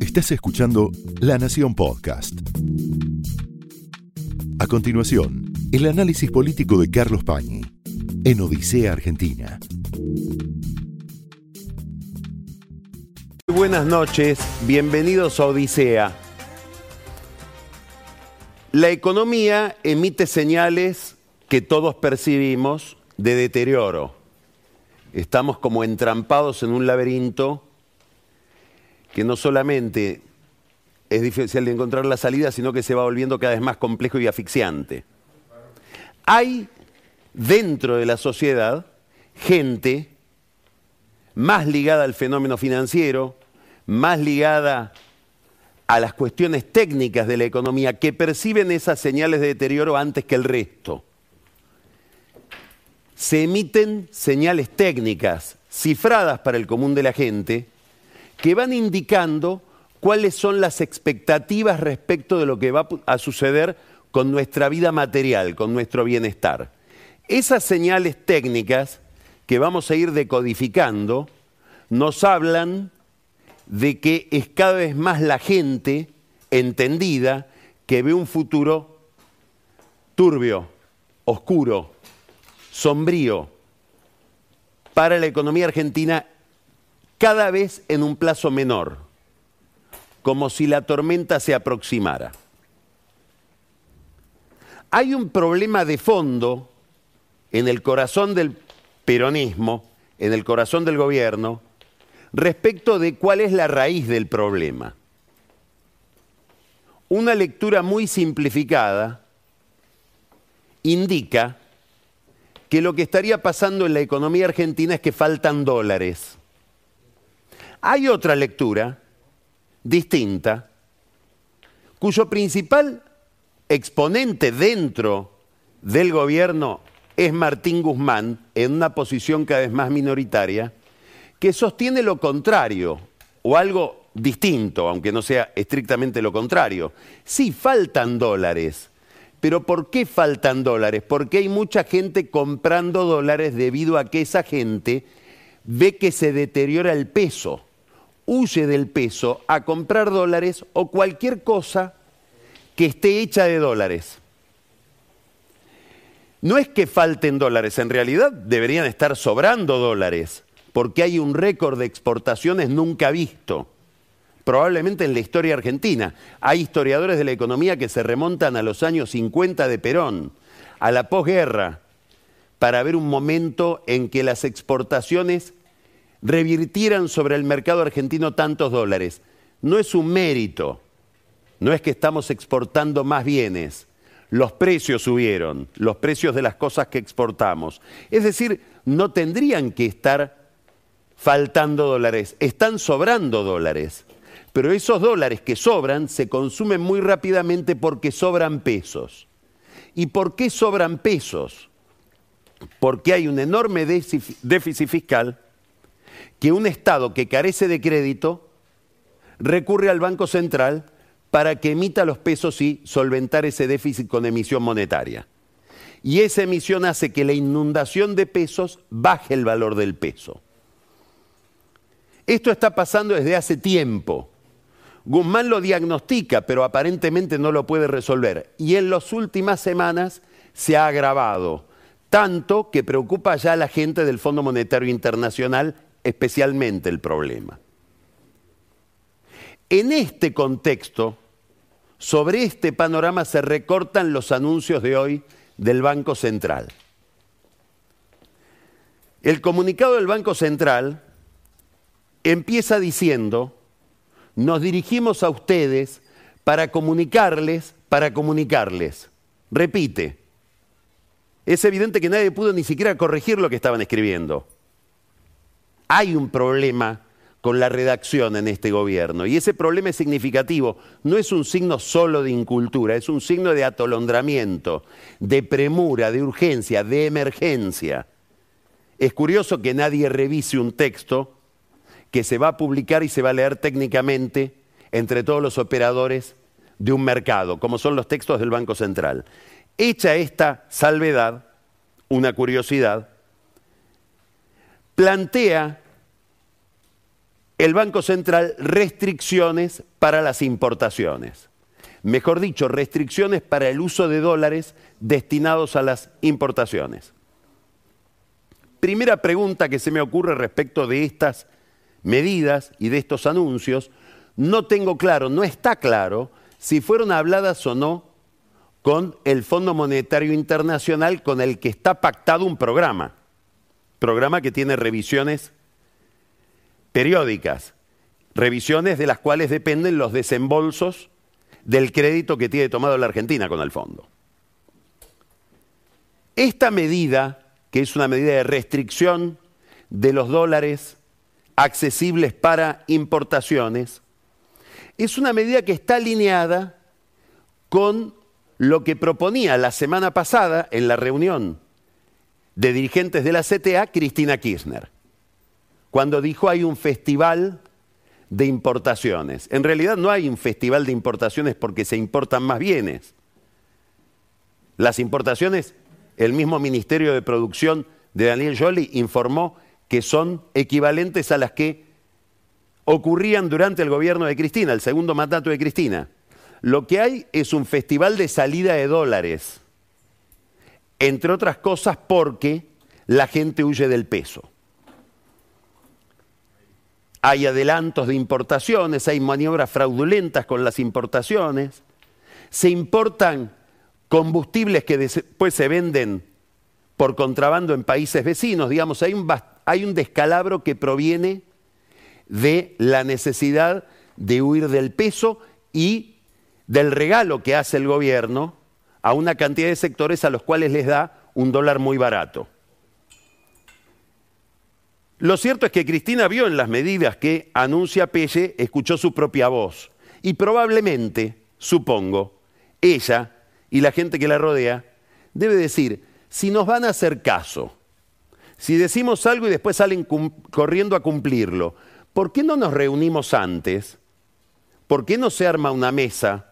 Estás escuchando La Nación Podcast. A continuación, el análisis político de Carlos Pañi en Odisea Argentina. Buenas noches, bienvenidos a Odisea. La economía emite señales que todos percibimos de deterioro. Estamos como entrampados en un laberinto que no solamente es difícil de encontrar la salida, sino que se va volviendo cada vez más complejo y asfixiante. Hay dentro de la sociedad gente más ligada al fenómeno financiero, más ligada a las cuestiones técnicas de la economía, que perciben esas señales de deterioro antes que el resto. Se emiten señales técnicas cifradas para el común de la gente que van indicando cuáles son las expectativas respecto de lo que va a suceder con nuestra vida material, con nuestro bienestar. Esas señales técnicas que vamos a ir decodificando nos hablan de que es cada vez más la gente entendida que ve un futuro turbio, oscuro, sombrío para la economía argentina cada vez en un plazo menor, como si la tormenta se aproximara. Hay un problema de fondo en el corazón del peronismo, en el corazón del gobierno, respecto de cuál es la raíz del problema. Una lectura muy simplificada indica que lo que estaría pasando en la economía argentina es que faltan dólares. Hay otra lectura distinta, cuyo principal exponente dentro del gobierno es Martín Guzmán, en una posición cada vez más minoritaria, que sostiene lo contrario, o algo distinto, aunque no sea estrictamente lo contrario. Sí, faltan dólares. Pero ¿por qué faltan dólares? Porque hay mucha gente comprando dólares debido a que esa gente ve que se deteriora el peso, huye del peso a comprar dólares o cualquier cosa que esté hecha de dólares. No es que falten dólares, en realidad deberían estar sobrando dólares porque hay un récord de exportaciones nunca visto, probablemente en la historia argentina. Hay historiadores de la economía que se remontan a los años 50 de Perón, a la posguerra, para ver un momento en que las exportaciones revirtieran sobre el mercado argentino tantos dólares. No es un mérito, no es que estamos exportando más bienes, los precios subieron, los precios de las cosas que exportamos. Es decir, no tendrían que estar faltando dólares, están sobrando dólares. Pero esos dólares que sobran se consumen muy rápidamente porque sobran pesos. ¿Y por qué sobran pesos? Porque hay un enorme déficit fiscal que un Estado que carece de crédito recurre al Banco Central para que emita los pesos y solventar ese déficit con emisión monetaria. Y esa emisión hace que la inundación de pesos baje el valor del peso. Esto está pasando desde hace tiempo. Guzmán lo diagnostica, pero aparentemente no lo puede resolver. Y en las últimas semanas se ha agravado, tanto que preocupa ya a la gente del Fondo Monetario Internacional, especialmente el problema. En este contexto, sobre este panorama se recortan los anuncios de hoy del Banco Central. El comunicado del Banco Central empieza diciendo, nos dirigimos a ustedes para comunicarles, para comunicarles. Repite. Es evidente que nadie pudo ni siquiera corregir lo que estaban escribiendo. Hay un problema con la redacción en este gobierno y ese problema es significativo. No es un signo solo de incultura, es un signo de atolondramiento, de premura, de urgencia, de emergencia. Es curioso que nadie revise un texto que se va a publicar y se va a leer técnicamente entre todos los operadores de un mercado, como son los textos del Banco Central. Hecha esta salvedad, una curiosidad, plantea el Banco Central restricciones para las importaciones. Mejor dicho, restricciones para el uso de dólares destinados a las importaciones. Primera pregunta que se me ocurre respecto de estas medidas y de estos anuncios, no tengo claro, no está claro si fueron habladas o no con el Fondo Monetario Internacional con el que está pactado un programa, programa que tiene revisiones periódicas, revisiones de las cuales dependen los desembolsos del crédito que tiene tomado la Argentina con el fondo. Esta medida, que es una medida de restricción de los dólares accesibles para importaciones, es una medida que está alineada con lo que proponía la semana pasada en la reunión de dirigentes de la CTA Cristina Kirchner, cuando dijo hay un festival de importaciones. En realidad no hay un festival de importaciones porque se importan más bienes. Las importaciones, el mismo Ministerio de Producción de Daniel Joly informó que son equivalentes a las que ocurrían durante el gobierno de Cristina, el segundo mandato de Cristina. Lo que hay es un festival de salida de dólares, entre otras cosas porque la gente huye del peso. Hay adelantos de importaciones, hay maniobras fraudulentas con las importaciones, se importan combustibles que después se venden por contrabando en países vecinos, digamos, hay un, hay un descalabro que proviene de la necesidad de huir del peso y del regalo que hace el gobierno a una cantidad de sectores a los cuales les da un dólar muy barato. Lo cierto es que Cristina vio en las medidas que anuncia Pelle, escuchó su propia voz y probablemente, supongo, ella y la gente que la rodea debe decir, si nos van a hacer caso, si decimos algo y después salen corriendo a cumplirlo, ¿por qué no nos reunimos antes? ¿Por qué no se arma una mesa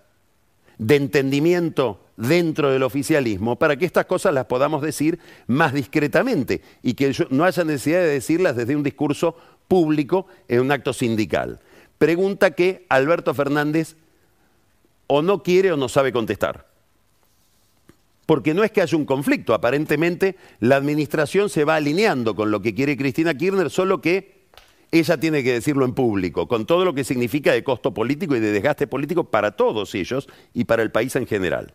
de entendimiento dentro del oficialismo para que estas cosas las podamos decir más discretamente y que no haya necesidad de decirlas desde un discurso público en un acto sindical. Pregunta que Alberto Fernández o no quiere o no sabe contestar. Porque no es que haya un conflicto, aparentemente la administración se va alineando con lo que quiere Cristina Kirchner, solo que ella tiene que decirlo en público, con todo lo que significa de costo político y de desgaste político para todos ellos y para el país en general.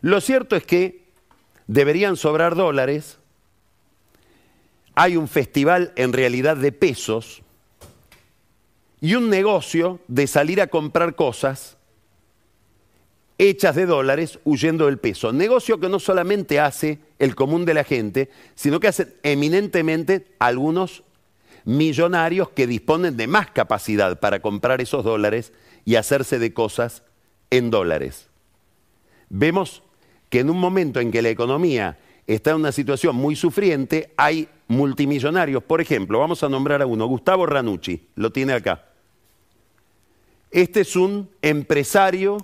Lo cierto es que deberían sobrar dólares, hay un festival en realidad de pesos y un negocio de salir a comprar cosas hechas de dólares huyendo del peso. Negocio que no solamente hace el común de la gente, sino que hacen eminentemente algunos millonarios que disponen de más capacidad para comprar esos dólares y hacerse de cosas en dólares. Vemos que en un momento en que la economía está en una situación muy sufriente, hay multimillonarios, por ejemplo, vamos a nombrar a uno, Gustavo Ranucci, lo tiene acá. Este es un empresario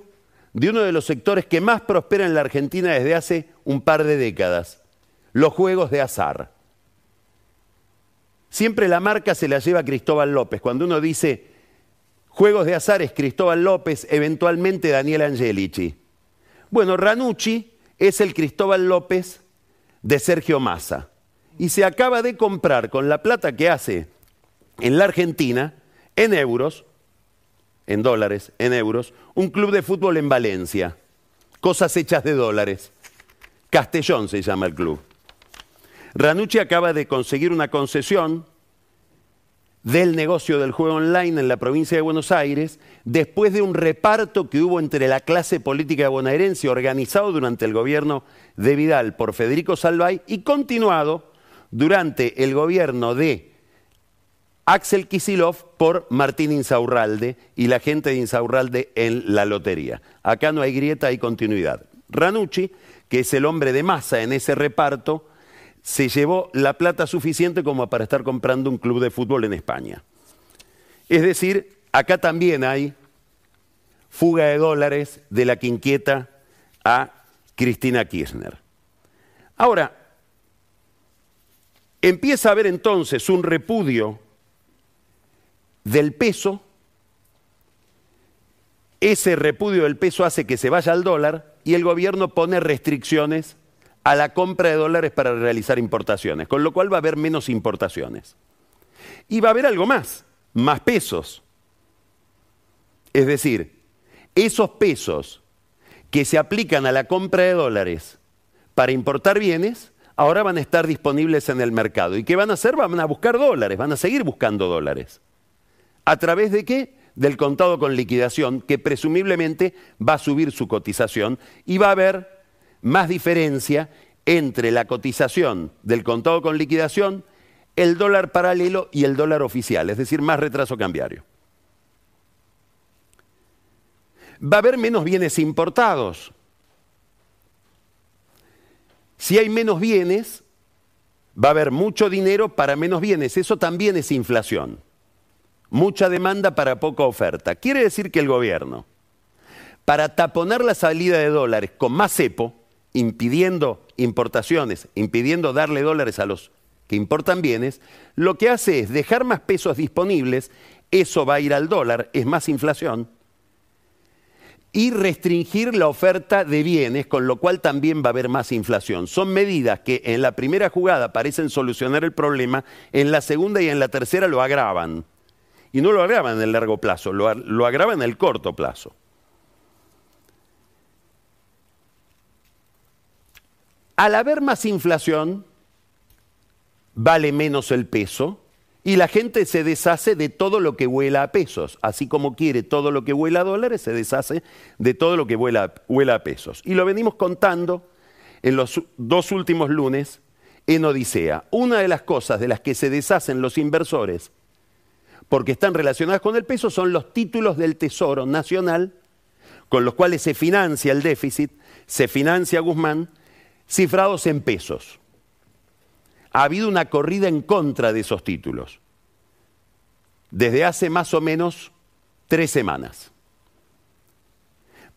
de uno de los sectores que más prospera en la Argentina desde hace un par de décadas, los juegos de azar. Siempre la marca se la lleva Cristóbal López. Cuando uno dice juegos de azar es Cristóbal López, eventualmente Daniel Angelici. Bueno, Ranucci es el Cristóbal López de Sergio Massa. Y se acaba de comprar con la plata que hace en la Argentina, en euros, en dólares, en euros, un club de fútbol en Valencia. Cosas hechas de dólares. Castellón se llama el club. Ranucci acaba de conseguir una concesión del negocio del juego online en la provincia de Buenos Aires, después de un reparto que hubo entre la clase política bonaerense organizado durante el gobierno de Vidal por Federico Salvay y continuado durante el gobierno de Axel Kisilov por Martín Insaurralde y la gente de Insaurralde en la lotería. Acá no hay grieta, hay continuidad. Ranucci, que es el hombre de masa en ese reparto, se llevó la plata suficiente como para estar comprando un club de fútbol en España. Es decir, acá también hay fuga de dólares de la que inquieta a Cristina Kirchner. Ahora, empieza a haber entonces un repudio del peso, ese repudio del peso hace que se vaya al dólar y el gobierno pone restricciones a la compra de dólares para realizar importaciones, con lo cual va a haber menos importaciones. Y va a haber algo más, más pesos. Es decir, esos pesos que se aplican a la compra de dólares para importar bienes, ahora van a estar disponibles en el mercado. ¿Y qué van a hacer? Van a buscar dólares, van a seguir buscando dólares. ¿A través de qué? Del contado con liquidación, que presumiblemente va a subir su cotización y va a haber más diferencia entre la cotización del contado con liquidación, el dólar paralelo y el dólar oficial, es decir, más retraso cambiario. Va a haber menos bienes importados. Si hay menos bienes, va a haber mucho dinero para menos bienes. Eso también es inflación. Mucha demanda para poca oferta. Quiere decir que el gobierno, para taponar la salida de dólares con más cepo, impidiendo importaciones, impidiendo darle dólares a los que importan bienes, lo que hace es dejar más pesos disponibles, eso va a ir al dólar, es más inflación, y restringir la oferta de bienes, con lo cual también va a haber más inflación. Son medidas que en la primera jugada parecen solucionar el problema, en la segunda y en la tercera lo agravan. Y no lo agravan en el largo plazo, lo, lo agravan en el corto plazo. Al haber más inflación, vale menos el peso y la gente se deshace de todo lo que vuela a pesos. Así como quiere todo lo que vuela a dólares, se deshace de todo lo que vuela, vuela a pesos. Y lo venimos contando en los dos últimos lunes en Odisea. Una de las cosas de las que se deshacen los inversores, porque están relacionadas con el peso, son los títulos del Tesoro Nacional, con los cuales se financia el déficit, se financia Guzmán, cifrados en pesos. Ha habido una corrida en contra de esos títulos desde hace más o menos tres semanas.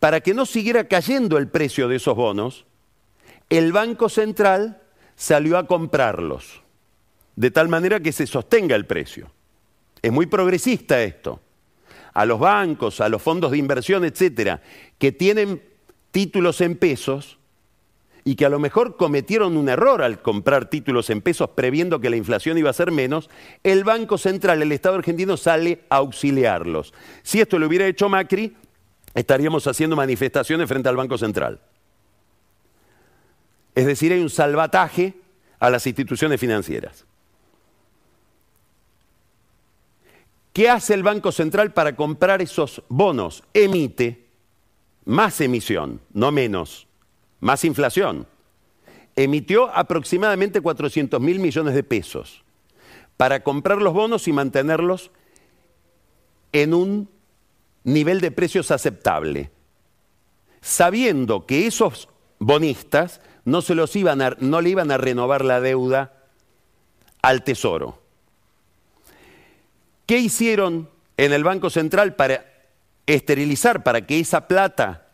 Para que no siguiera cayendo el precio de esos bonos, el Banco Central salió a comprarlos, de tal manera que se sostenga el precio. Es muy progresista esto. A los bancos, a los fondos de inversión, etcétera, que tienen títulos en pesos, y que a lo mejor cometieron un error al comprar títulos en pesos previendo que la inflación iba a ser menos, el Banco Central, el Estado argentino sale a auxiliarlos. Si esto lo hubiera hecho Macri, estaríamos haciendo manifestaciones frente al Banco Central. Es decir, hay un salvataje a las instituciones financieras. ¿Qué hace el Banco Central para comprar esos bonos? Emite más emisión, no menos más inflación, emitió aproximadamente 400 mil millones de pesos para comprar los bonos y mantenerlos en un nivel de precios aceptable, sabiendo que esos bonistas no, se los iban no le iban a renovar la deuda al Tesoro. ¿Qué hicieron en el Banco Central para esterilizar, para que esa plata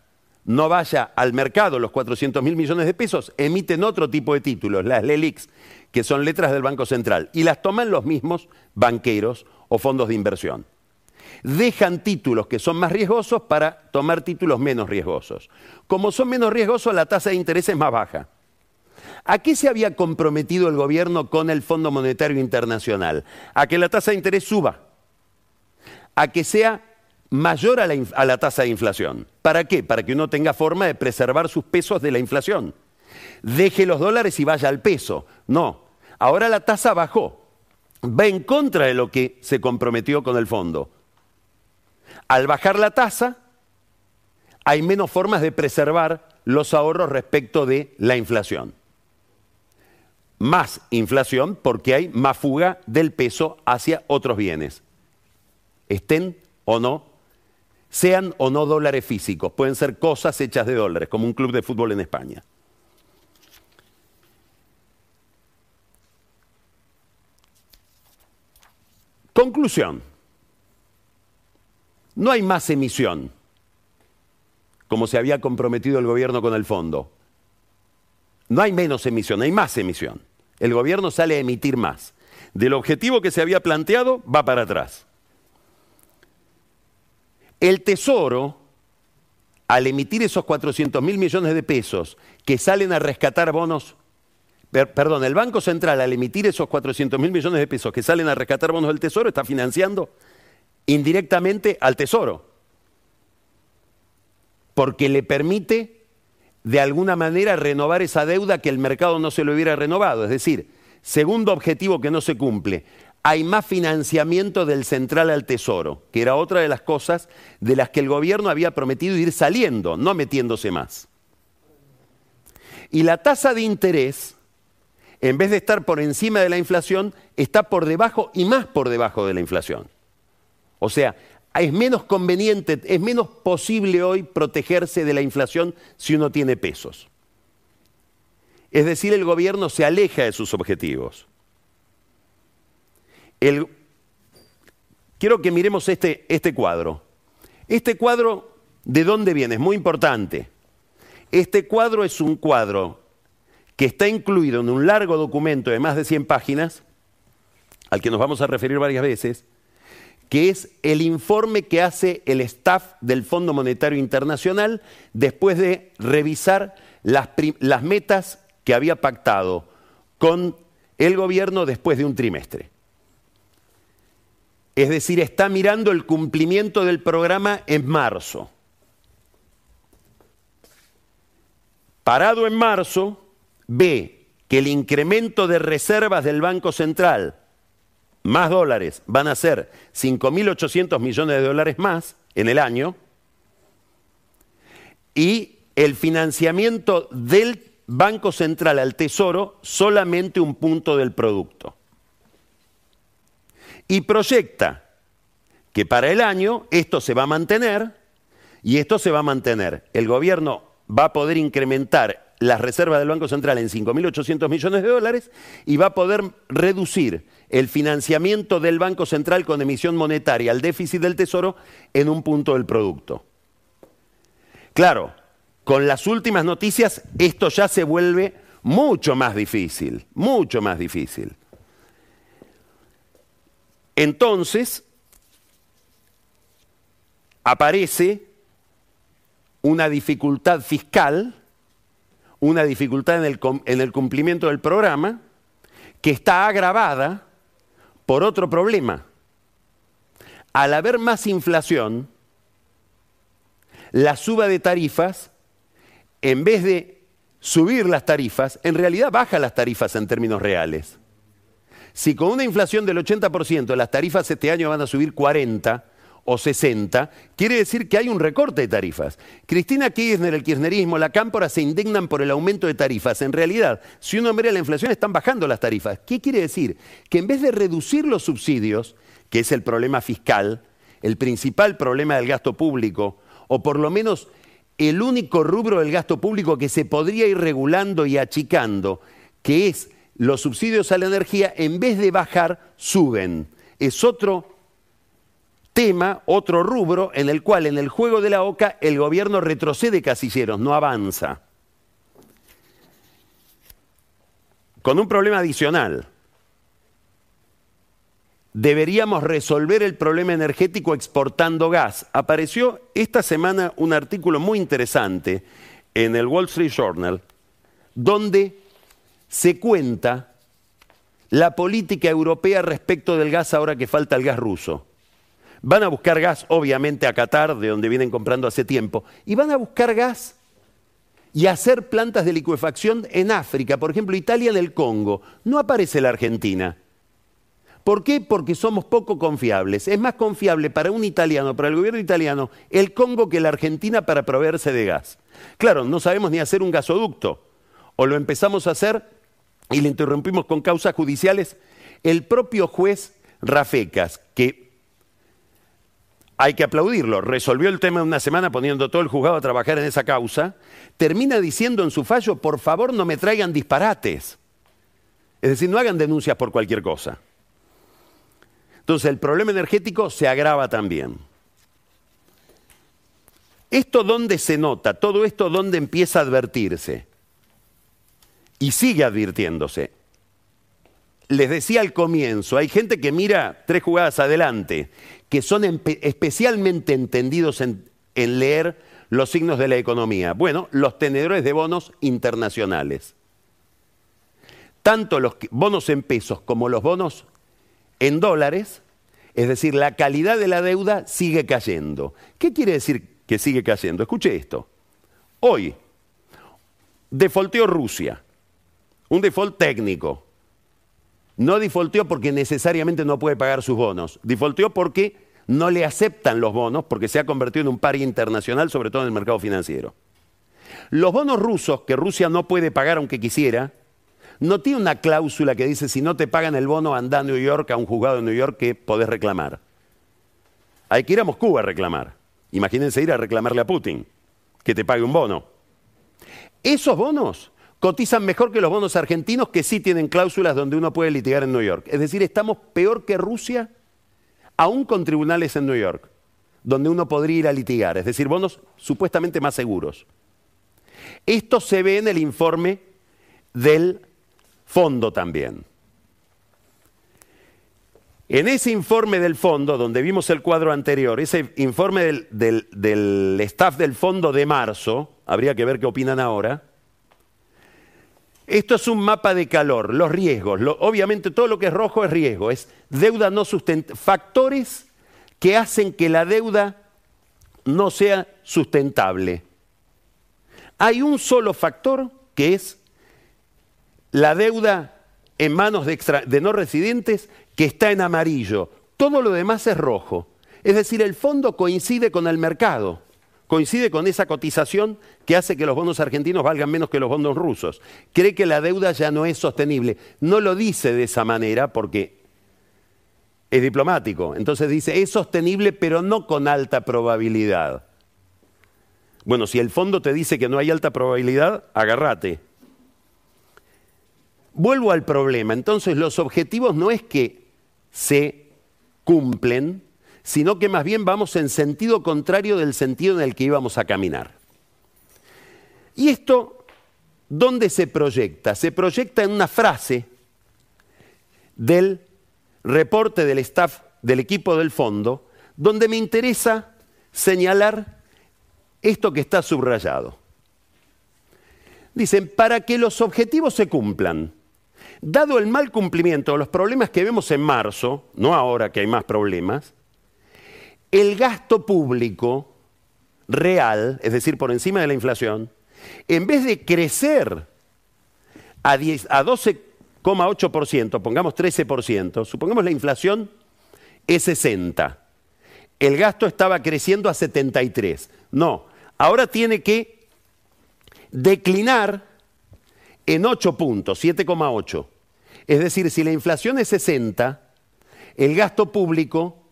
no vaya al mercado los 400 mil millones de pesos, emiten otro tipo de títulos, las LELIX, que son letras del Banco Central, y las toman los mismos banqueros o fondos de inversión. Dejan títulos que son más riesgosos para tomar títulos menos riesgosos. Como son menos riesgosos, la tasa de interés es más baja. ¿A qué se había comprometido el gobierno con el Fondo Monetario Internacional? A que la tasa de interés suba, a que sea mayor a la, tasa de inflación. ¿Para qué? Para que uno tenga forma de preservar sus pesos de la inflación. Deje los dólares y vaya al peso. No, ahora la tasa bajó. Va en contra de lo que se comprometió con el fondo. Al bajar la tasa, hay menos formas de preservar los ahorros respecto de la inflación. Más inflación porque hay más fuga del peso hacia otros bienes. Estén o no sean o no dólares físicos, pueden ser cosas hechas de dólares, como un club de fútbol en España. Conclusión. No hay más emisión, como se había comprometido el gobierno con el fondo. No hay menos emisión, hay más emisión. El gobierno sale a emitir más. Del objetivo que se había planteado, va para atrás. El Tesoro, al emitir esos 400 mil millones de pesos que salen a rescatar bonos, perdón, el Banco Central al emitir esos 400 mil millones de pesos que salen a rescatar bonos del Tesoro está financiando indirectamente al Tesoro, porque le permite de alguna manera renovar esa deuda que el mercado no se lo hubiera renovado. Es decir, segundo objetivo que no se cumple, hay más financiamiento del central al tesoro, que era otra de las cosas de las que el gobierno había prometido ir saliendo, no metiéndose más. Y la tasa de interés, en vez de estar por encima de la inflación, está por debajo y más por debajo de la inflación. O sea, es menos conveniente, es menos posible hoy protegerse de la inflación si uno tiene pesos. Es decir, el gobierno se aleja de sus objetivos. Quiero que miremos este, este cuadro. Este cuadro, ¿de dónde viene? Es muy importante. Este cuadro es un cuadro que está incluido en un largo documento de más de 100 páginas, al que nos vamos a referir varias veces, que es el informe que hace el staff del Fondo Monetario Internacional después de revisar las, las, metas que había pactado con el gobierno después de un trimestre. Es decir, está mirando el cumplimiento del programa en marzo. Parado en marzo, ve que el incremento de reservas del Banco Central más dólares van a ser 5.800 millones de dólares más en el año y el financiamiento del Banco Central al Tesoro solamente un punto del producto. Y proyecta que para el año esto se va a mantener y esto se va a mantener. El gobierno va a poder incrementar las reservas del Banco Central en 5.800 millones de dólares y va a poder reducir el financiamiento del Banco Central con emisión monetaria al déficit del Tesoro en un punto del producto. Claro, con las últimas noticias esto ya se vuelve mucho más difícil, mucho más difícil. Entonces, aparece una dificultad fiscal, una dificultad en el, en el cumplimiento del programa, que está agravada por otro problema. Al haber más inflación, la suba de tarifas, en vez de subir las tarifas, en realidad baja las tarifas en términos reales. Si con una inflación del 80% las tarifas este año van a subir 40, o 60, quiere decir que hay un recorte de tarifas. Cristina Kirchner, el kirchnerismo, la Cámpora se indignan por el aumento de tarifas. En realidad, si uno mira la inflación, están bajando las tarifas. ¿Qué quiere decir? Que en vez de reducir los subsidios, que es el problema fiscal, el principal problema del gasto público, o por lo menos el único rubro del gasto público que se podría ir regulando y achicando, que es los subsidios a la energía, en vez de bajar, suben. Es otro tema, otro rubro, en el cual en el juego de la OCA el gobierno retrocede casilleros, no avanza. Con un problema adicional. Deberíamos resolver el problema energético exportando gas. Apareció esta semana un artículo muy interesante en el Wall Street Journal donde se cuenta la política europea respecto del gas ahora que falta el gas ruso. Van a buscar gas, obviamente, a Qatar, de donde vienen comprando hace tiempo, y van a buscar gas y hacer plantas de licuefacción en África, por ejemplo, Italia en el Congo. No aparece la Argentina. ¿Por qué? Porque somos poco confiables. Es más confiable para un italiano, para el gobierno italiano, el Congo que la Argentina para proveerse de gas. Claro, no sabemos ni hacer un gasoducto. O lo empezamos a hacer y le interrumpimos con causas judiciales. El propio juez Rafecas, que hay que aplaudirlo, resolvió el tema en una semana poniendo todo el juzgado a trabajar en esa causa, termina diciendo en su fallo, por favor no me traigan disparates. Es decir, no hagan denuncias por cualquier cosa. Entonces el problema energético se agrava también. ¿Esto dónde se nota? Todo esto dónde empieza a advertirse. Y sigue advirtiéndose. Les decía al comienzo, hay gente que mira tres jugadas adelante que son especialmente entendidos en, leer los signos de la economía? Bueno, los tenedores de bonos internacionales. Tanto los bonos en pesos como los bonos en dólares, es decir, la calidad de la deuda sigue cayendo. ¿Qué quiere decir que sigue cayendo? Escuche esto. Hoy, defaulteó Rusia, un default técnico. No defaulteó porque necesariamente no puede pagar sus bonos. Defaulteó porque no le aceptan los bonos porque se ha convertido en un par internacional, sobre todo en el mercado financiero. Los bonos rusos que Rusia no puede pagar aunque quisiera, no tiene una cláusula que dice si no te pagan el bono anda a New York, a un juzgado de New York que podés reclamar. Hay que ir a Moscú a reclamar. Imagínense ir a reclamarle a Putin que te pague un bono. Esos bonos cotizan mejor que los bonos argentinos que sí tienen cláusulas donde uno puede litigar en New York. Es decir, estamos peor que Rusia, aún con tribunales en New York, donde uno podría ir a litigar. Es decir, bonos supuestamente más seguros. Esto se ve en el informe del fondo también. En ese informe del fondo, donde vimos el cuadro anterior, ese informe del, staff del fondo de marzo, habría que ver qué opinan ahora, esto es un mapa de calor, los riesgos. obviamente todo lo que es rojo es riesgo, es deuda no sustentable, factores que hacen que la deuda no sea sustentable. Hay un solo factor que es la deuda en manos de, de no residentes que está en amarillo. Todo lo demás es rojo. Es decir, el fondo coincide con el mercado, coincide con esa cotización que hace que los bonos argentinos valgan menos que los bonos rusos. Cree que la deuda ya no es sostenible. No lo dice de esa manera porque es diplomático. Entonces dice, es sostenible pero no con alta probabilidad. Bueno, si el fondo te dice que no hay alta probabilidad, agárrate. Vuelvo al problema. Entonces los objetivos no es que se cumplen, sino que más bien vamos en sentido contrario del sentido en el que íbamos a caminar. Y esto, ¿dónde se proyecta? Se proyecta en una frase del reporte del staff del equipo del fondo, donde me interesa señalar esto que está subrayado. Dicen, para que los objetivos se cumplan, Dado el mal cumplimiento de los problemas que vemos en marzo, no ahora que hay más problemas, el gasto público real, es decir, por encima de la inflación, en vez de crecer a, a 12,8%, pongamos 13%, supongamos la inflación es 60, el gasto estaba creciendo a 73. No, ahora tiene que declinar en 8 puntos, 7,8. Es decir, si la inflación es 60, el gasto público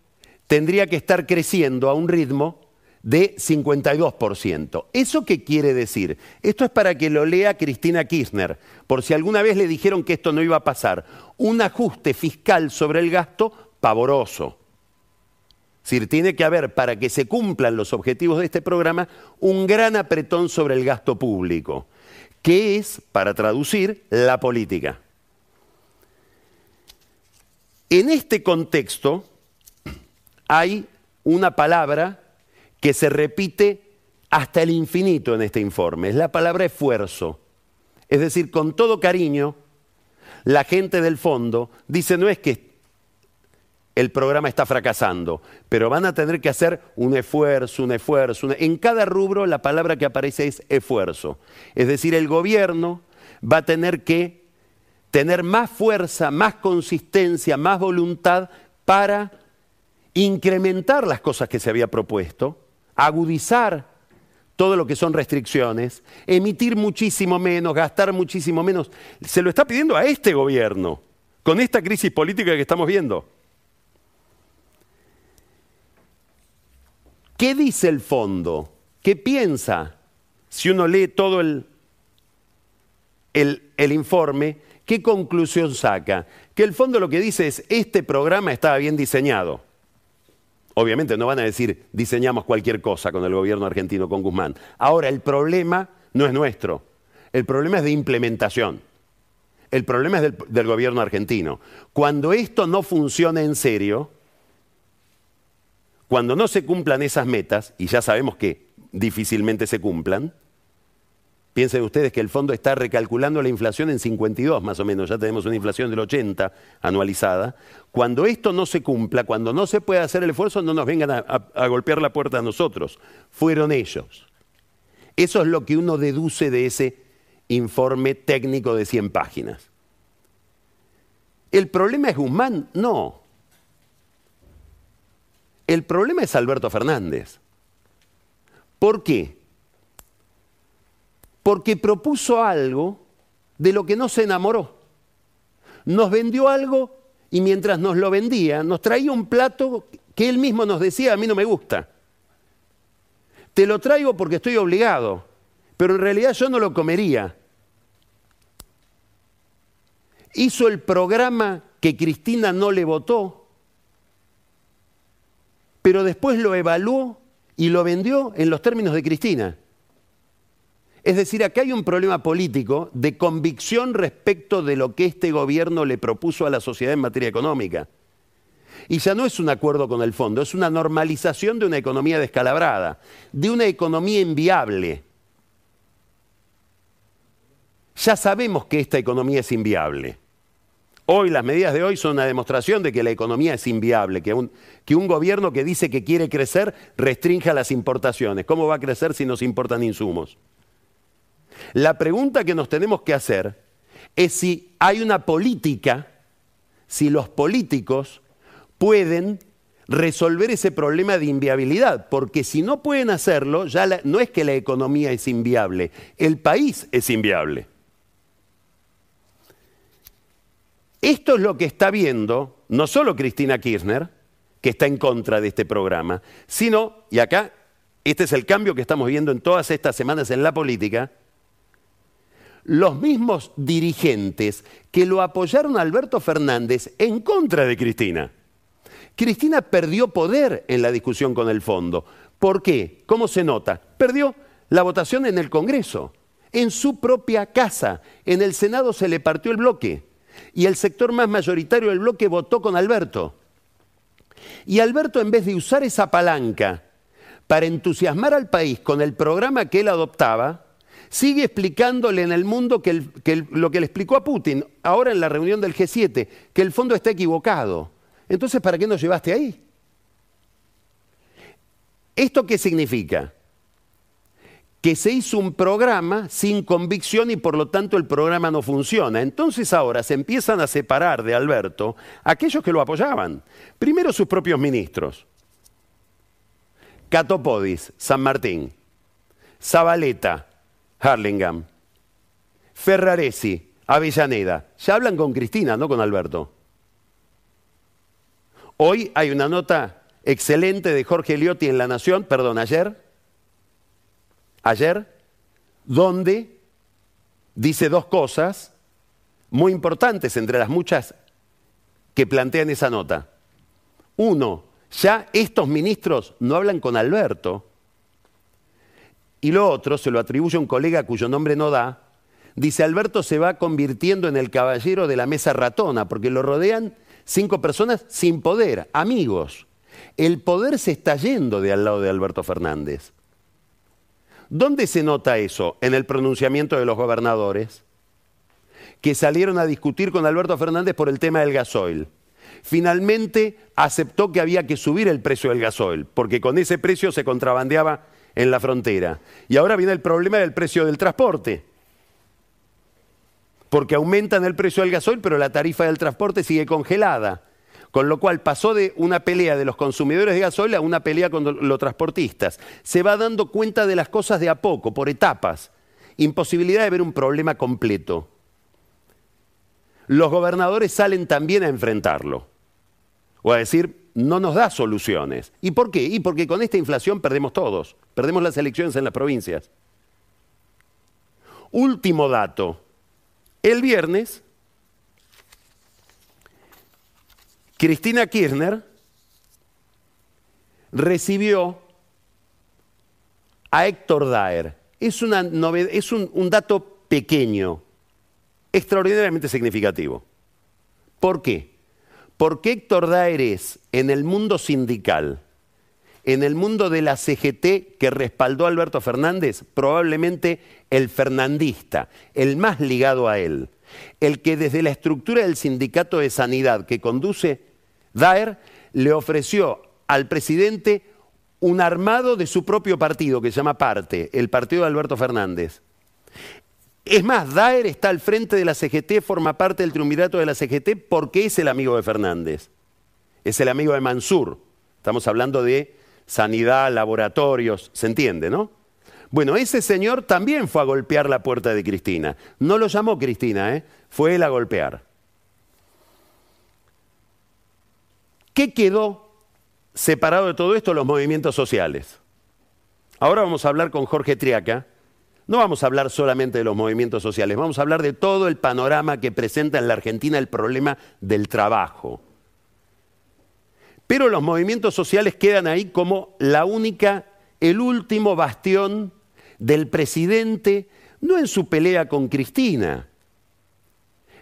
tendría que estar creciendo a un ritmo de 52%. ¿Eso qué quiere decir? Esto es para que lo lea Cristina Kirchner, por si alguna vez le dijeron que esto no iba a pasar. Un ajuste fiscal sobre el gasto pavoroso. Es decir, tiene que haber, para que se cumplan los objetivos de este programa, un gran apretón sobre el gasto público, que es, para traducir, la política. En este contexto hay una palabra que se repite hasta el infinito en este informe, es la palabra esfuerzo. Es decir, con todo cariño, la gente del fondo dice no es que el programa está fracasando, pero van a tener que hacer un esfuerzo, un esfuerzo. En cada rubro la palabra que aparece es esfuerzo. Es decir, el gobierno va a tener que tener más fuerza, más consistencia, más voluntad para incrementar las cosas que se había propuesto, agudizar todo lo que son restricciones, emitir muchísimo menos, gastar muchísimo menos. Se lo está pidiendo a este gobierno, con esta crisis política que estamos viendo. ¿Qué dice el fondo? ¿Qué piensa? Si uno lee todo el, el, informe, ¿Qué conclusión saca? Que el fondo lo que dice es, este programa estaba bien diseñado. Obviamente no van a decir, diseñamos cualquier cosa con el gobierno argentino, con Guzmán. Ahora, el problema no es nuestro, el problema es de implementación. El problema es del, gobierno argentino. Cuando esto no funciona en serio, cuando no se cumplan esas metas, y ya sabemos que difícilmente se cumplan, piensen ustedes que el fondo está recalculando la inflación en 52 más o menos, ya tenemos una inflación del 80 anualizada, cuando esto no se cumpla, cuando no se pueda hacer el esfuerzo, no nos vengan a, a golpear la puerta a nosotros, fueron ellos. Eso es lo que uno deduce de ese informe técnico de 100 páginas. ¿El problema es Guzmán? No. El problema es Alberto Fernández. ¿Por qué? Porque propuso algo de lo que no se enamoró. Nos vendió algo y mientras nos lo vendía, nos traía un plato que él mismo nos decía, a mí no me gusta. Te lo traigo porque estoy obligado, pero en realidad yo no lo comería. Hizo el programa que Cristina no le votó pero después lo evaluó y lo vendió en los términos de Cristina. Es decir, acá hay un problema político de convicción respecto de lo que este gobierno le propuso a la sociedad en materia económica. Y ya no es un acuerdo con el fondo, es una normalización de una economía descalabrada, de una economía inviable. Ya sabemos que esta economía es inviable. Hoy las medidas de hoy son una demostración de que la economía es inviable, que un, gobierno que dice que quiere crecer restrinja las importaciones. ¿Cómo va a crecer si nos importan insumos? La pregunta que nos tenemos que hacer es si hay una política, si los políticos pueden resolver ese problema de inviabilidad, porque si no pueden hacerlo, ya no es que la economía es inviable, el país es inviable. Esto es lo que está viendo no solo Cristina Kirchner, que está en contra de este programa, sino, y acá, este es el cambio que estamos viendo en todas estas semanas en la política, los mismos dirigentes que lo apoyaron a Alberto Fernández en contra de Cristina. Cristina perdió poder en la discusión con el fondo. ¿Por qué? ¿Cómo se nota? Perdió la votación en el Congreso, en su propia casa. En el Senado se le partió el bloque y el sector más mayoritario del bloque votó con Alberto. Y Alberto, en vez de usar esa palanca para entusiasmar al país con el programa que él adoptaba, sigue explicándole en el mundo que, lo que le explicó a Putin ahora en la reunión del G7, que el fondo está equivocado. Entonces, ¿para qué nos llevaste ahí? ¿Esto qué significa? que se hizo un programa sin convicción y por lo tanto el programa no funciona. Entonces ahora se empiezan a separar de Alberto aquellos que lo apoyaban. Primero sus propios ministros. Catopodis, San Martín. Zabaleta, Harlingham. Ferraresi, Avellaneda. Ya hablan con Cristina, no con Alberto. Hoy hay una nota excelente de Jorge Liotti en La Nación, perdón, ayer, ayer, donde dice dos cosas muy importantes entre las muchas que plantean esa nota. Uno, ya estos ministros no hablan con Alberto. Y lo otro, se lo atribuye a un colega cuyo nombre no da, dice Alberto se va convirtiendo en el caballero de la mesa ratona, porque lo rodean cinco personas sin poder, amigos. El poder se está yendo de al lado de Alberto Fernández. ¿Dónde se nota eso? En el pronunciamiento de los gobernadores, que salieron a discutir con Alberto Fernández por el tema del gasoil. Finalmente aceptó que había que subir el precio del gasoil, porque con ese precio se contrabandeaba en la frontera. Y ahora viene el problema del precio del transporte. Porque aumentan el precio del gasoil, pero la tarifa del transporte sigue congelada. Con lo cual pasó de una pelea de los consumidores de gasoil a una pelea con los transportistas. Se va dando cuenta de las cosas de a poco, por etapas. Imposibilidad de ver un problema completo. Los gobernadores salen también a enfrentarlo. O a decir, no nos da soluciones. ¿Y por qué? Y porque con esta inflación perdemos todos. Perdemos las elecciones en las provincias. Último dato. El viernes Cristina Kirchner recibió a Héctor Daer. Es, una es un, un dato pequeño, extraordinariamente significativo. ¿Por qué? Porque Héctor Daer es, en el mundo sindical en el mundo de la CGT que respaldó a Alberto Fernández, probablemente el fernandista, el más ligado a él, el que desde la estructura del sindicato de sanidad que conduce Daer le ofreció al presidente un armado de su propio partido que se llama Parte, el partido de Alberto Fernández. Es más, Daer está al frente de la CGT, forma parte del triunvirato de la CGT porque es el amigo de Fernández. Es el amigo de Mansur. Estamos hablando de sanidad, laboratorios, se entiende, ¿no? Bueno, ese señor también fue a golpear la puerta de Cristina. No lo llamó Cristina, ¿eh? fue él a golpear. ¿Qué quedó separado de todo esto? Los movimientos sociales. Ahora vamos a hablar con Jorge Triaca. No vamos a hablar solamente de los movimientos sociales, vamos a hablar de todo el panorama que presenta en la Argentina el problema del trabajo. Pero los movimientos sociales quedan ahí como la única, el último bastión del presidente, no en su pelea con Cristina,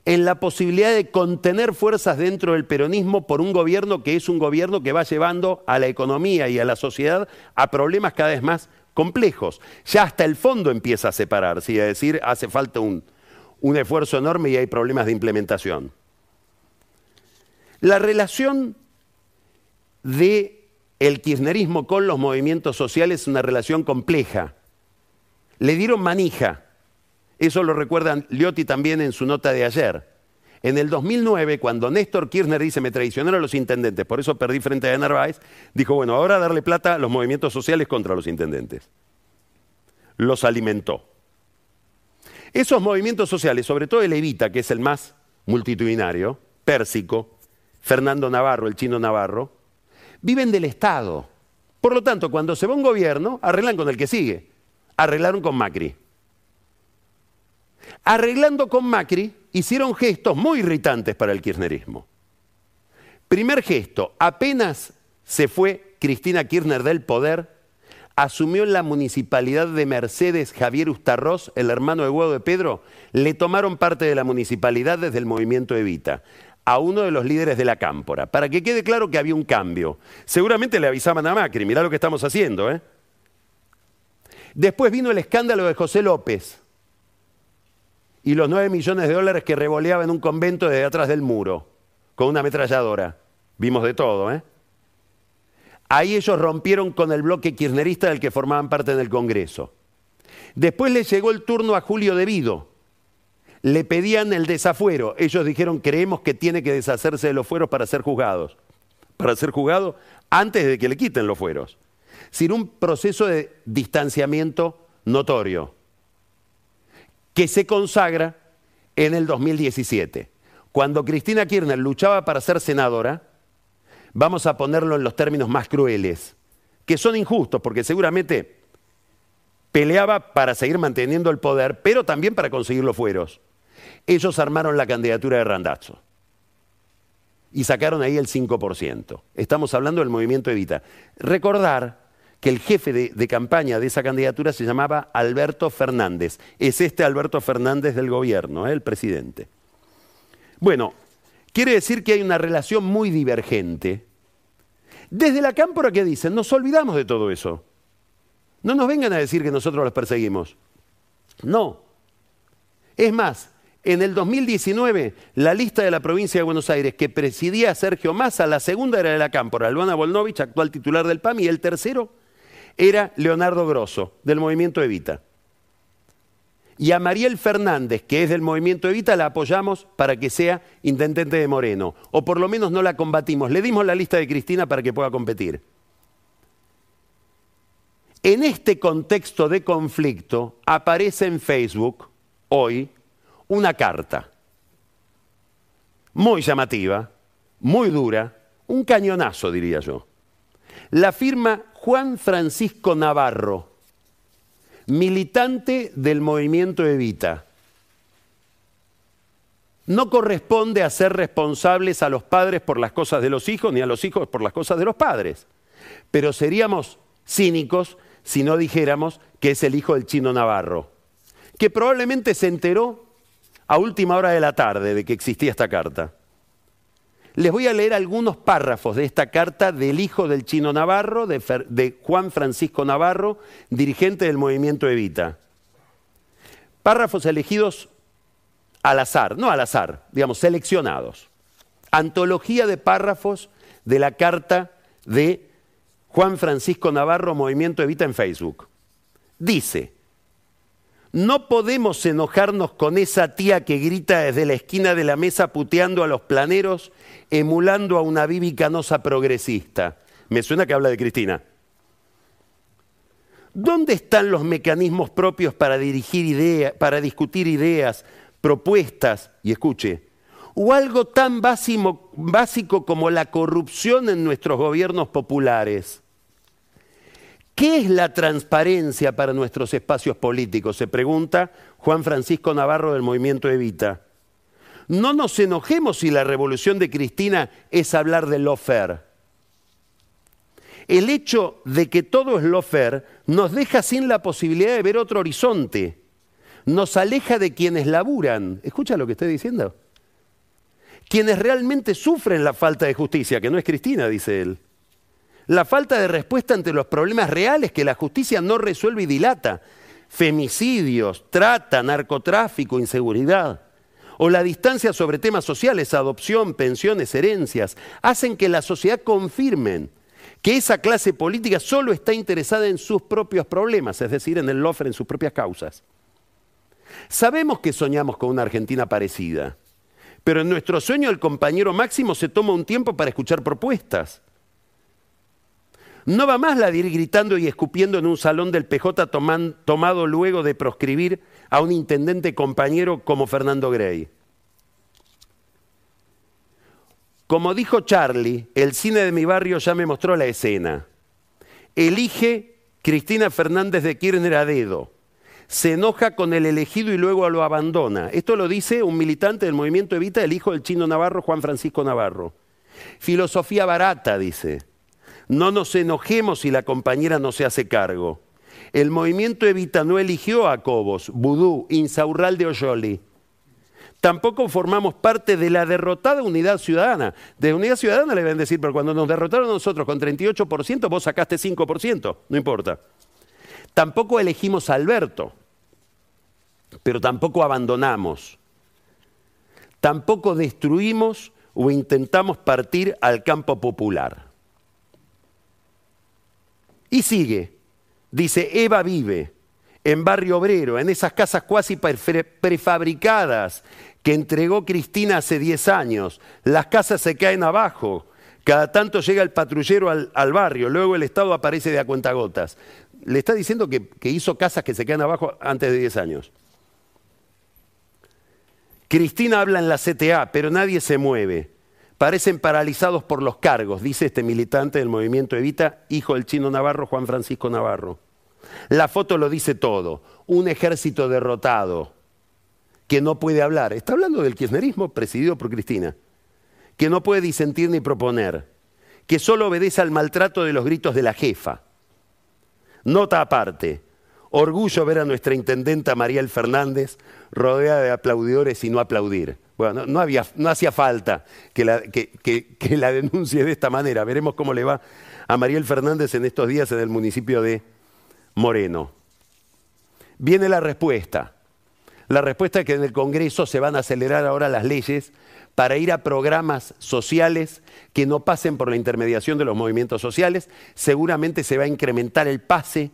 en la posibilidad de contener fuerzas dentro del peronismo por un gobierno que es un gobierno que va llevando a la economía y a la sociedad a problemas cada vez más complejos. Ya hasta el fondo empieza a separarse y a decir hace falta un, un esfuerzo enorme y hay problemas de implementación. La relación de el kirchnerismo con los movimientos sociales es una relación compleja. Le dieron manija. Eso lo recuerdan Liotti también en su nota de ayer. En el 2009, cuando Néstor Kirchner dice me traicionaron los intendentes, por eso perdí frente a Narváez, dijo, bueno, ahora darle plata a los movimientos sociales contra los intendentes. Los alimentó. Esos movimientos sociales, sobre todo el Evita, que es el más multitudinario, Pérsico, Fernando Navarro, el chino Navarro, viven del Estado. Por lo tanto, cuando se va un gobierno, arreglan con el que sigue. Arreglaron con Macri. Arreglando con Macri, hicieron gestos muy irritantes para el kirchnerismo. Primer gesto, apenas se fue Cristina Kirchner del poder, asumió en la municipalidad de Mercedes Javier Ustarroz, el hermano de Guado de Pedro, le tomaron parte de la municipalidad desde el movimiento Evita a uno de los líderes de la cámpora, para que quede claro que había un cambio. Seguramente le avisaban a Macri, mirá lo que estamos haciendo. ¿eh? Después vino el escándalo de José López y los nueve millones de dólares que revoleaba en un convento desde atrás del muro, con una ametralladora. Vimos de todo, ¿eh? Ahí ellos rompieron con el bloque kirchnerista del que formaban parte en el Congreso. Después le llegó el turno a Julio Devido, le pedían el desafuero. Ellos dijeron, creemos que tiene que deshacerse de los fueros para ser juzgados. Para ser juzgado antes de que le quiten los fueros. Sin un proceso de distanciamiento notorio que se consagra en el 2017. Cuando Cristina Kirchner luchaba para ser senadora, vamos a ponerlo en los términos más crueles, que son injustos, porque seguramente peleaba para seguir manteniendo el poder, pero también para conseguir los fueros ellos armaron la candidatura de Randazzo y sacaron ahí el 5%. Estamos hablando del movimiento Evita. Recordar que el jefe de, campaña de esa candidatura se llamaba Alberto Fernández. Es este Alberto Fernández del gobierno, ¿eh? el presidente. Bueno, quiere decir que hay una relación muy divergente. Desde la cámpora que dicen, nos olvidamos de todo eso. No nos vengan a decir que nosotros los perseguimos. No. Es más, en el 2019, la lista de la provincia de Buenos Aires que presidía Sergio Massa, la segunda era de la Cámpora, Luana Volnovich, actual titular del PAM, y el tercero era Leonardo Grosso, del movimiento Evita. Y a Mariel Fernández, que es del movimiento Evita, la apoyamos para que sea intendente de Moreno. O por lo menos no la combatimos. Le dimos la lista de Cristina para que pueda competir. En este contexto de conflicto aparece en Facebook hoy una carta muy llamativa, muy dura, un cañonazo diría yo. La firma Juan Francisco Navarro, militante del movimiento Evita. No corresponde a ser responsables a los padres por las cosas de los hijos, ni a los hijos por las cosas de los padres. Pero seríamos cínicos si no dijéramos que es el hijo del chino Navarro, que probablemente se enteró a última hora de la tarde de que existía esta carta. Les voy a leer algunos párrafos de esta carta del hijo del chino Navarro, de, Juan Francisco Navarro, dirigente del movimiento Evita. Párrafos elegidos al azar, no al azar, digamos, seleccionados. Antología de párrafos de la carta de Juan Francisco Navarro, Movimiento Evita en Facebook. Dice, no podemos enojarnos con esa tía que grita desde la esquina de la mesa puteando a los planeros, emulando a una Bibi canosa progresista. Me suena que habla de Cristina. ¿Dónde están los mecanismos propios para dirigir ideas, para discutir ideas, propuestas, y escuche, o algo tan básico, básico como la corrupción en nuestros gobiernos populares? ¿Qué es la transparencia para nuestros espacios políticos? Se pregunta Juan Francisco Navarro del movimiento Evita. No nos enojemos si la revolución de Cristina es hablar de lofer. El hecho de que todo es lofer nos deja sin la posibilidad de ver otro horizonte. Nos aleja de quienes laburan. ¿Escucha lo que estoy diciendo? Quienes realmente sufren la falta de justicia, que no es Cristina, dice él la falta de respuesta ante los problemas reales que la justicia no resuelve y dilata. Femicidios, trata, narcotráfico, inseguridad. O la distancia sobre temas sociales, adopción, pensiones, herencias, hacen que la sociedad confirmen que esa clase política solo está interesada en sus propios problemas, es decir, en el lofer, en sus propias causas. Sabemos que soñamos con una Argentina parecida, pero en nuestro sueño el compañero Máximo se toma un tiempo para escuchar propuestas. No va más la de ir gritando y escupiendo en un salón del PJ tomado luego de proscribir a un intendente compañero como Fernando Grey. Como dijo Charlie, el cine de mi barrio ya me mostró la escena. Elige Cristina Fernández de Kirchner a dedo. Se enoja con el elegido y luego lo abandona. Esto lo dice un militante del movimiento Evita, el hijo del chino Navarro, Juan Francisco Navarro. Filosofía barata, dice. No nos enojemos si la compañera no se hace cargo. El movimiento Evita no eligió a Cobos, Vudú, Insaurral de Oyoli. Tampoco formamos parte de la derrotada Unidad Ciudadana. De Unidad Ciudadana le a decir, pero cuando nos derrotaron nosotros con 38%, vos sacaste 5%, no importa. Tampoco elegimos a Alberto, pero tampoco abandonamos. Tampoco destruimos o intentamos partir al campo popular. Y sigue. Dice, Eva vive en Barrio Obrero, en esas casas cuasi prefabricadas que entregó Cristina hace 10 años. Las casas se caen abajo. Cada tanto llega el patrullero al, barrio, luego el Estado aparece de a cuentagotas. Le está diciendo que, hizo casas que se caen abajo antes de 10 años. Cristina habla en la CTA, pero nadie se mueve parecen paralizados por los cargos, dice este militante del movimiento Evita, hijo del chino Navarro, Juan Francisco Navarro. La foto lo dice todo, un ejército derrotado que no puede hablar. Está hablando del kirchnerismo presidido por Cristina, que no puede disentir ni proponer, que solo obedece al maltrato de los gritos de la jefa. Nota aparte, orgullo ver a nuestra intendenta Mariel Fernández rodeada de aplaudidores y no aplaudir. Bueno, no, hacía falta que la, que, la denuncie de esta manera. Veremos cómo le va a Mariel Fernández en estos días en el municipio de Moreno. Viene la respuesta. La respuesta es que en el Congreso se van a acelerar ahora las leyes para ir a programas sociales que no pasen por la intermediación de los movimientos sociales. Seguramente se va a incrementar el pase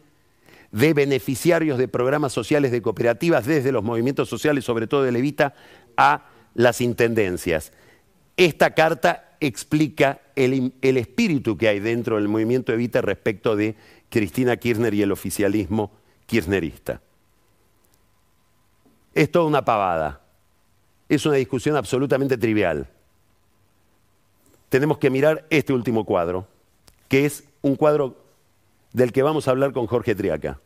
de beneficiarios de programas sociales de cooperativas desde los movimientos sociales, sobre todo de Levita, a las intendencias. Esta carta explica el, espíritu que hay dentro del movimiento Evita respecto de Cristina Kirchner y el oficialismo kirchnerista. Es toda una pavada. Es una discusión absolutamente trivial. Tenemos que mirar este último cuadro, que es un cuadro del que vamos a hablar con Jorge Triaca.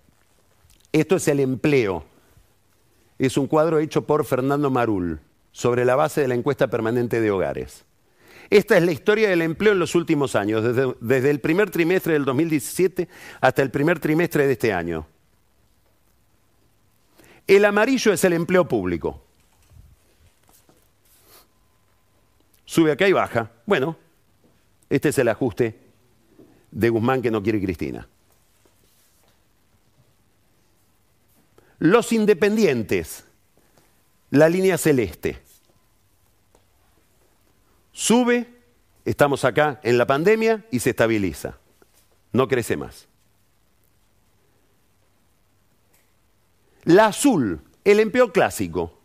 Esto es el empleo. Es un cuadro hecho por Fernando Marul sobre la base de la encuesta permanente de hogares. Esta es la historia del empleo en los últimos años, desde, el primer trimestre del 2017 hasta el primer trimestre de este año. El amarillo es el empleo público. sube acá y baja. Bueno, este es el ajuste de Guzmán que no quiere Cristina. Los independientes, la línea celeste. Sube, estamos acá en la pandemia y se estabiliza. No crece más. La azul, el empleo clásico,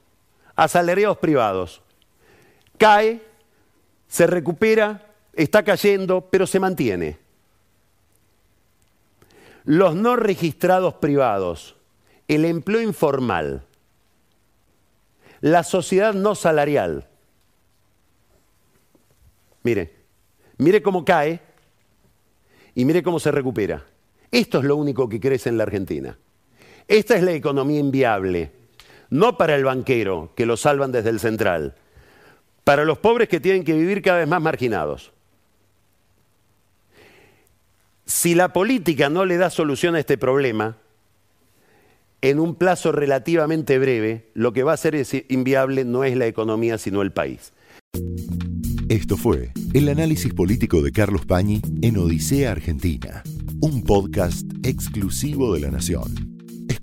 asalariados privados. Cae, se recupera, está cayendo, pero se mantiene. Los no registrados privados, el empleo informal, la sociedad no salarial. Mire, mire cómo cae y mire cómo se recupera. Esto es lo único que crece en la Argentina. Esta es la economía inviable, no para el banquero, que lo salvan desde el central, para los pobres que tienen que vivir cada vez más marginados. Si la política no le da solución a este problema, en un plazo relativamente breve, lo que va a ser inviable no es la economía, sino el país. Esto fue el análisis político de Carlos Pañi en Odisea Argentina, un podcast exclusivo de La Nación.